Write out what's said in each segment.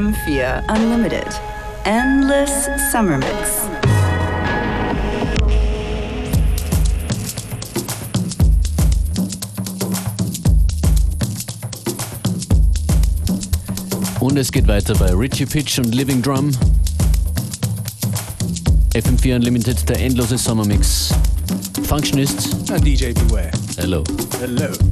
FM4 Unlimited. Endless Summer Mix. Und es geht weiter bei Richie Pitch und Living Drum. FM4 Unlimited, der endlose Sommermix. Functionist. And DJ Beware. Hello. Hello.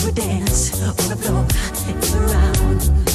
for a dance on the floor in the round.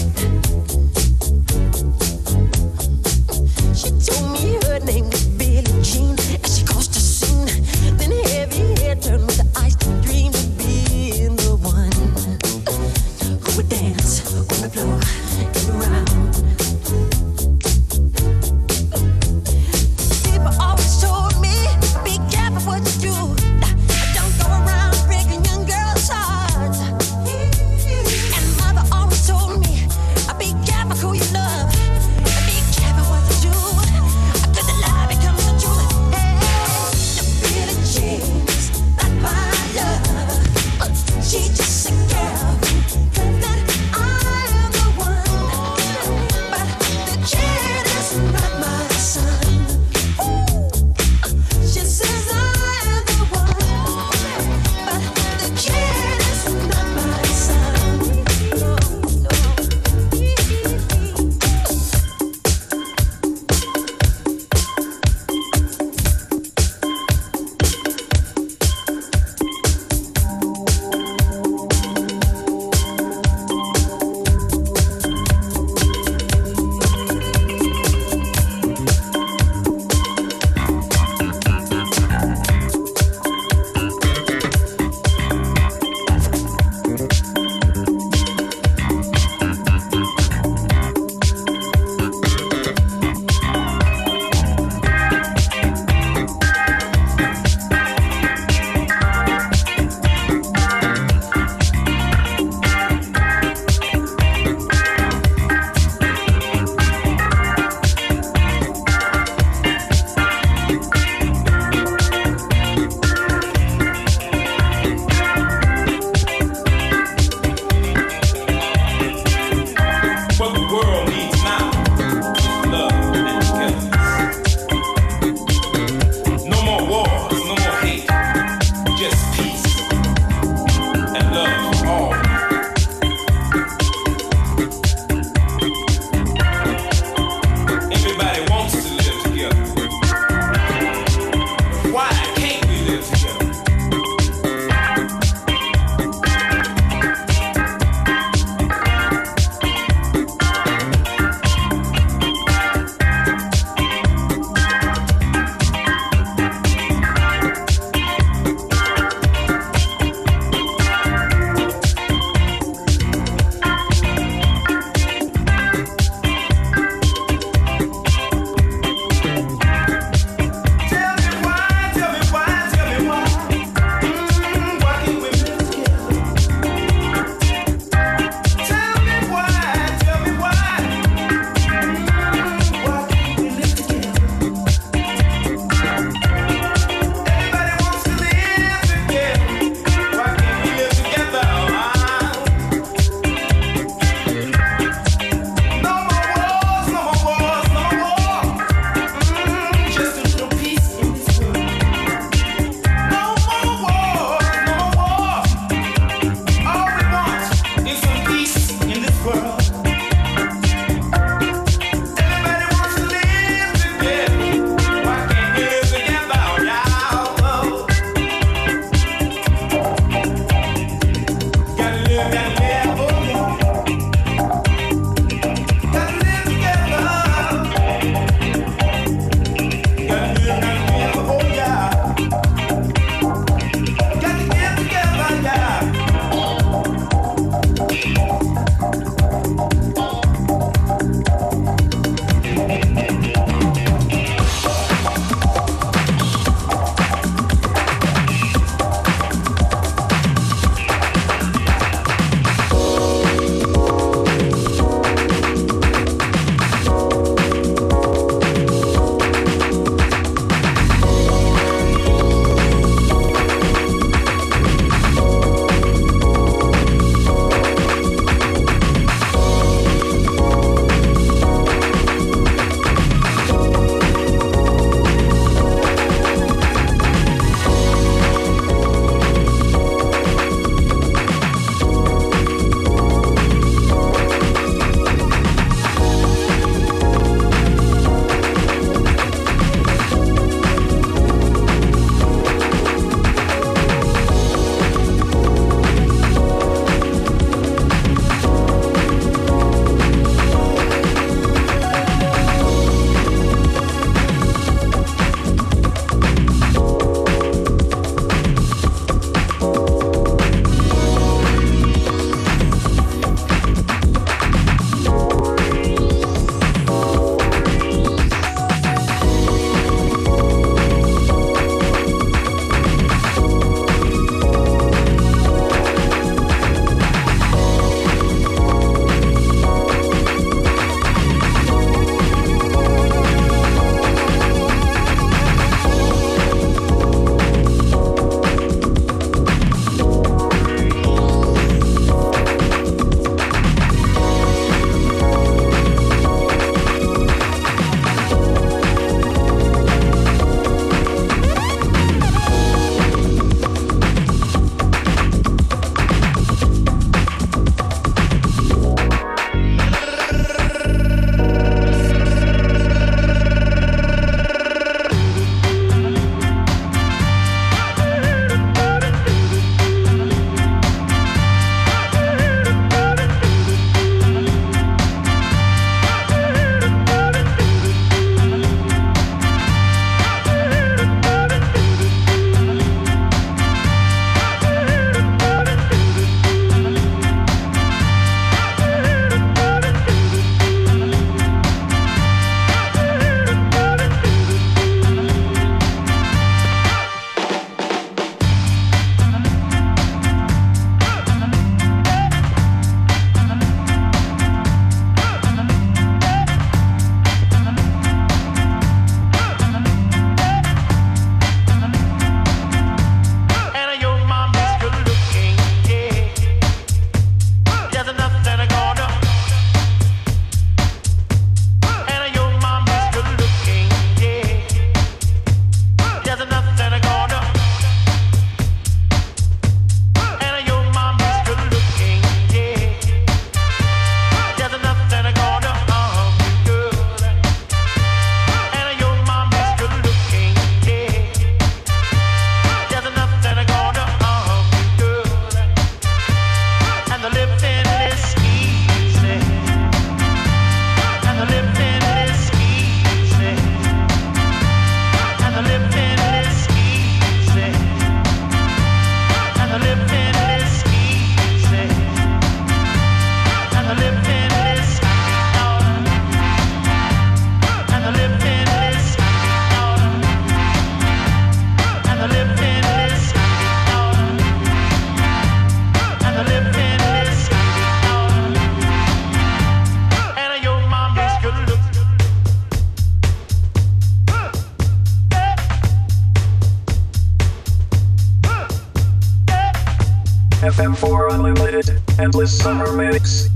Endless Summer Mix,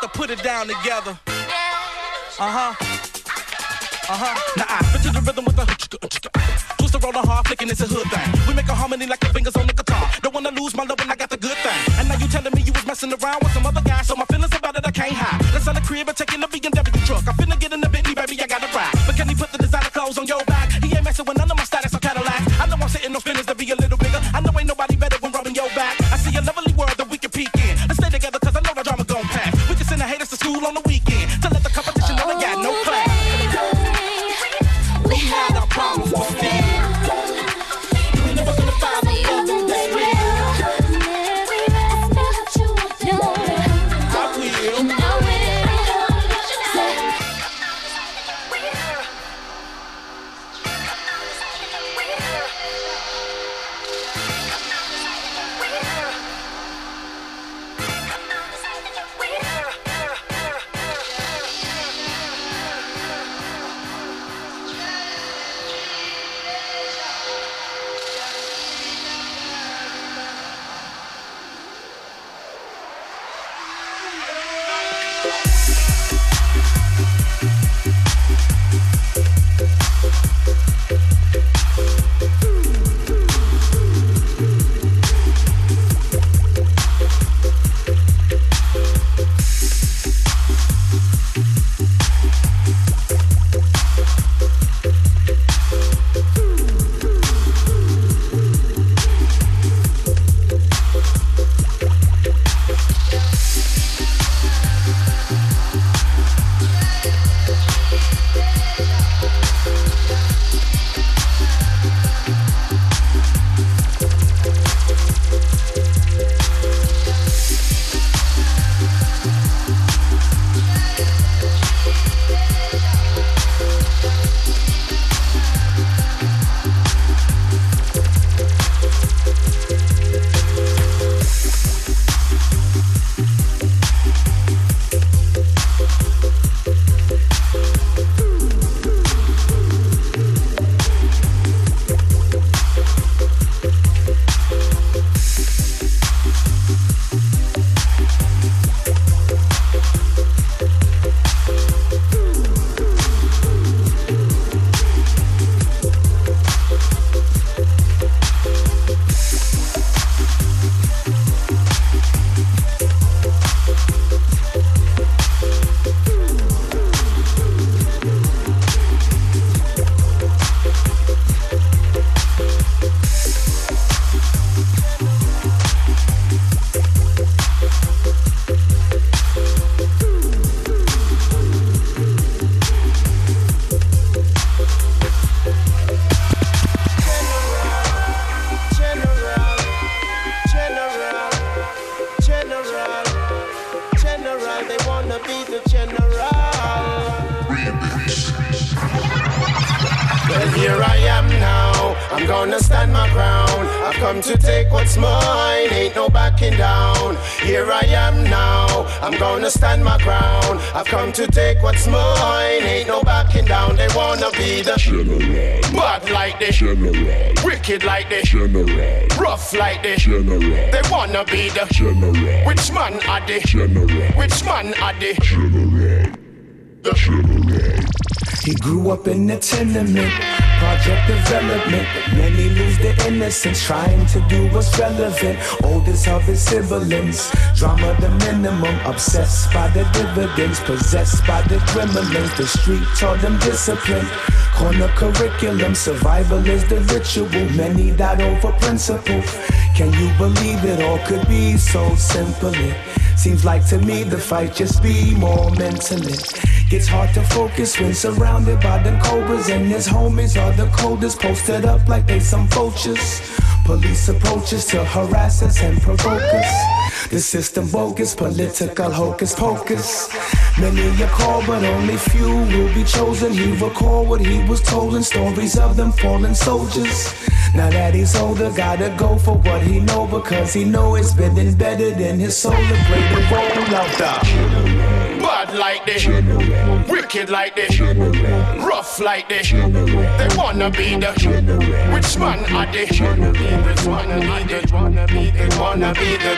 got to put it down together. Uh huh. Uh huh. Now I fit to the rhythm with the twist the roller hard flicking. It's a hood thing. We make a harmony like the fingers on the guitar. Don't wanna lose my love when I got the good thing. And now you telling me you was messing around with some other guy, so my feelings about it I can't hide. Let's sell the crib and take in the BMW truck. I finna get in the like this, general. They wanna be the general. Which man are they? General. Which man are they? General. The general. He grew up in a tenement, project development. Many lose their innocence, trying to do what's relevant. Oldest of his siblings, drama the minimum. Obsessed by the dividends, possessed by the gremlins. The street taught them discipline. Corner curriculum, survival is the ritual. Many died over principle. Can you believe it all could be so simple? It seems like to me the fight just be more mentally. Gets hard to focus when surrounded by the cobras and his homies are the coldest, posted up like they some vultures. Police approaches to harass us and provoke us. The system bogus, political hocus pocus. Many are called, but only few will be chosen. He recall what he was told in stories of them fallen soldiers. Now that he's older, gotta go for what he know because he know it's been embedded in his soul to play the role of the bad like this, wicked like this, rough like this. They wanna be the which man are they? Which one are they? Wanna be the wanna be the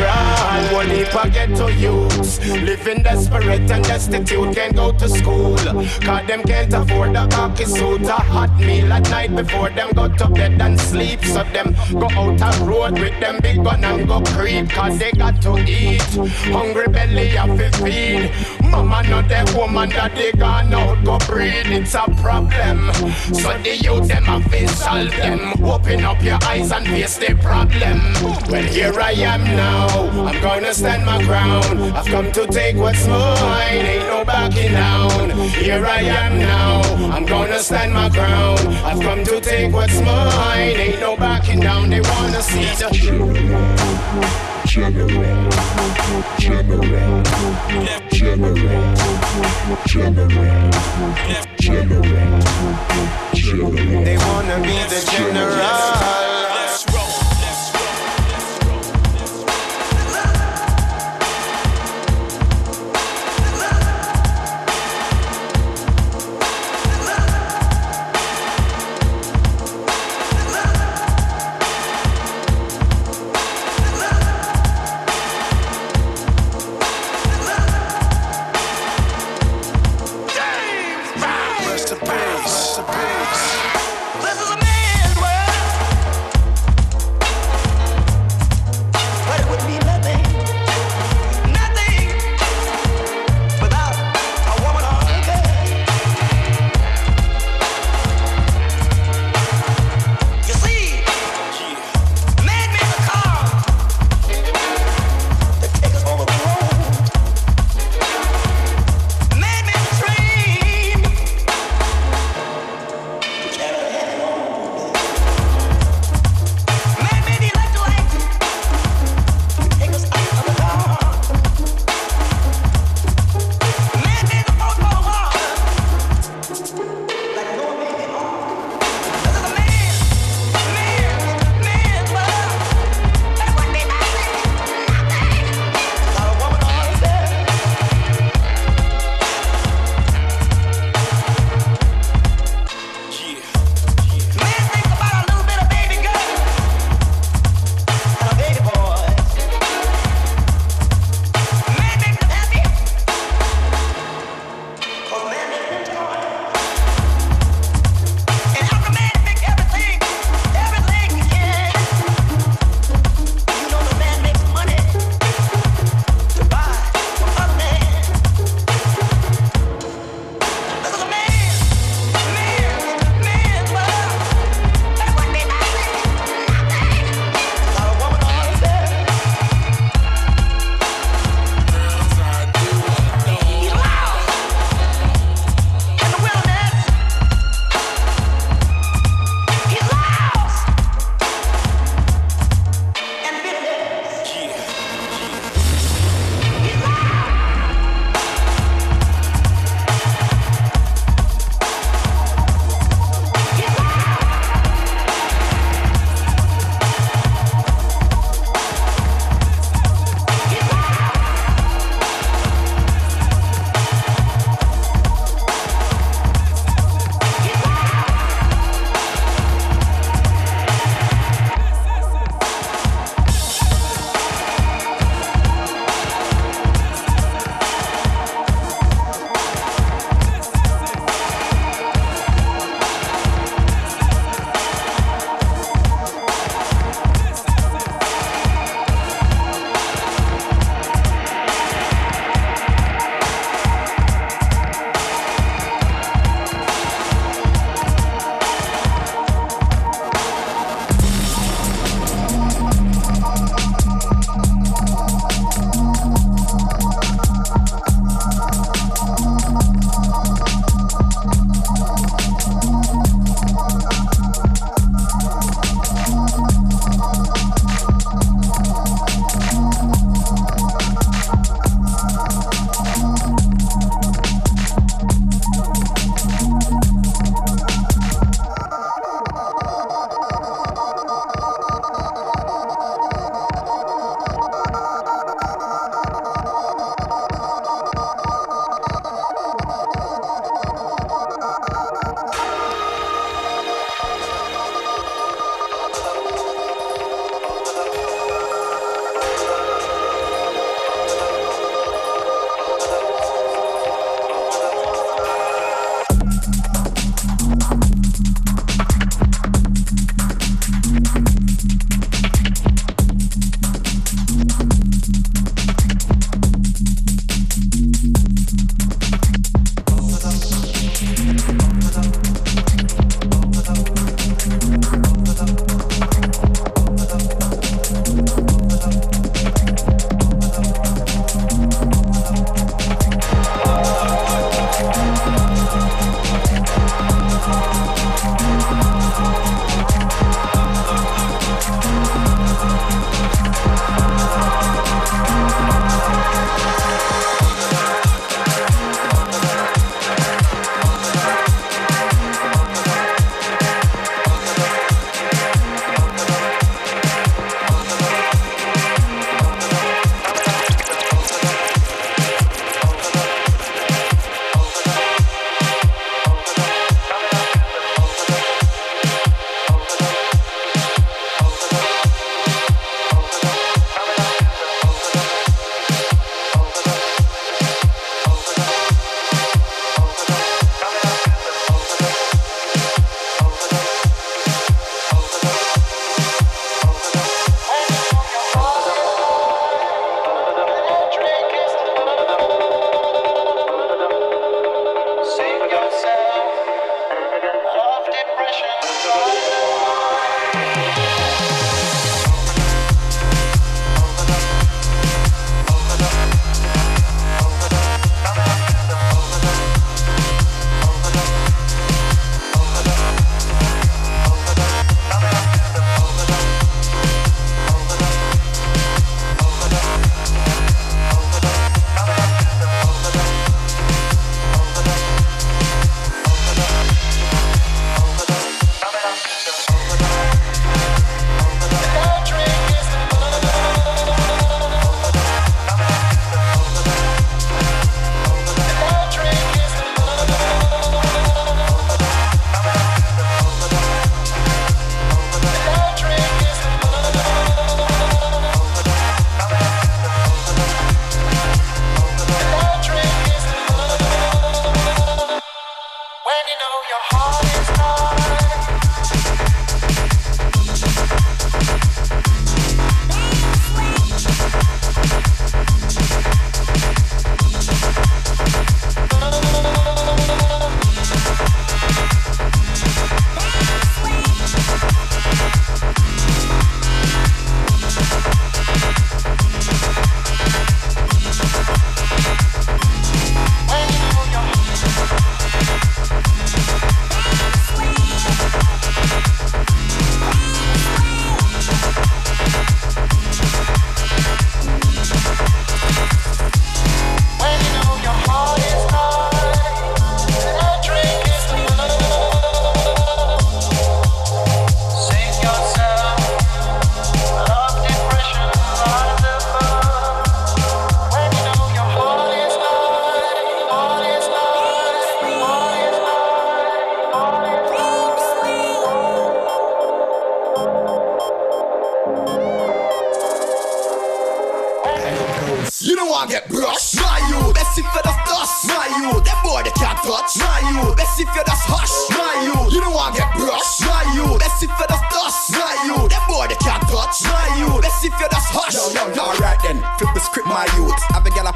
general. One heap I get to use, living desperate and destitute, can't go to school. Cause them can't afford a cocky suit, a hot meal at night before them go to bed and sleep. So them go out a road with them big gun and go creep, cause they got to eat. Hungry belly have to feed. Mama not the woman that they gone out go breed. It's a problem. So the youth them have to solve them. Open up your eyes and face the problem. Well here I am now. I'm gonna stand my ground. I've come to take what's mine. Ain't no backing down. Here I am now. I'm gonna stand my ground. I've come to take what's mine. Ain't no backing down. They wanna see the general, general, general, general, general, general. They wanna be the general.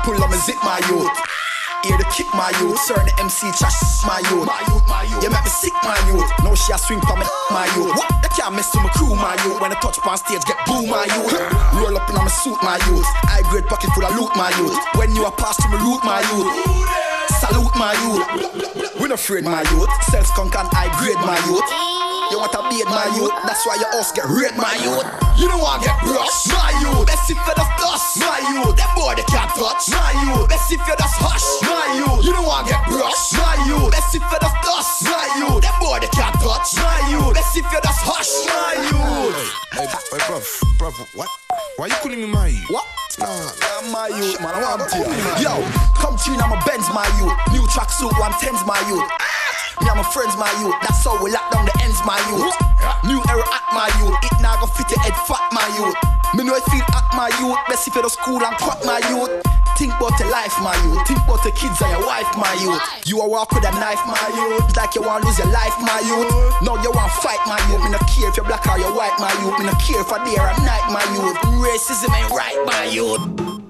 Pull on my zip, my youth. Here to kick my youth, sir the MC trash my youth. My youth, my youth. You make me sick, my youth. No she a swing for me, my youth. What? They can't mess with my crew, my youth. When I touch on stage, get boo, my youth. Roll up in my suit, my youth. High grade pocket full of loot, my youth. When you are past to my root, my youth. Salute my youth. We no afraid, my youth. Self skunk and high grade, my youth. You want to beat my youth, that's why your house get red, my youth. You don't want to get brushed, my youth. Best if you just dust, my youth. That boy they can't touch, my youth. Best if you just hush, my youth. You don't want to get brushed, my youth. Best if you just dust, my youth. That boy they can't touch, my youth. Best if you just hush, my youth. Hey, hey, bruv, bruv, what? Why you calling me my youth? What? Nah, nah, my youth, man. I want to you. Yo, come tune, I'm a Benz, my youth. New track suit, one tens, my youth. Me and my friends, my youth. That's how we lock down the ends, my youth. New era at my youth. It now go fit your head fat, my youth. Me know it feel at my youth. Best if you the school and crap, my youth. Think about your life, my youth. Think about the kids and your wife, my youth. You a walk with a knife, my youth. Like you want lose your life, my youth. No, you want fight, my youth. Me no care if you're black or you're white, my youth. Me no care for day or night, my youth. Racism ain't right, my youth.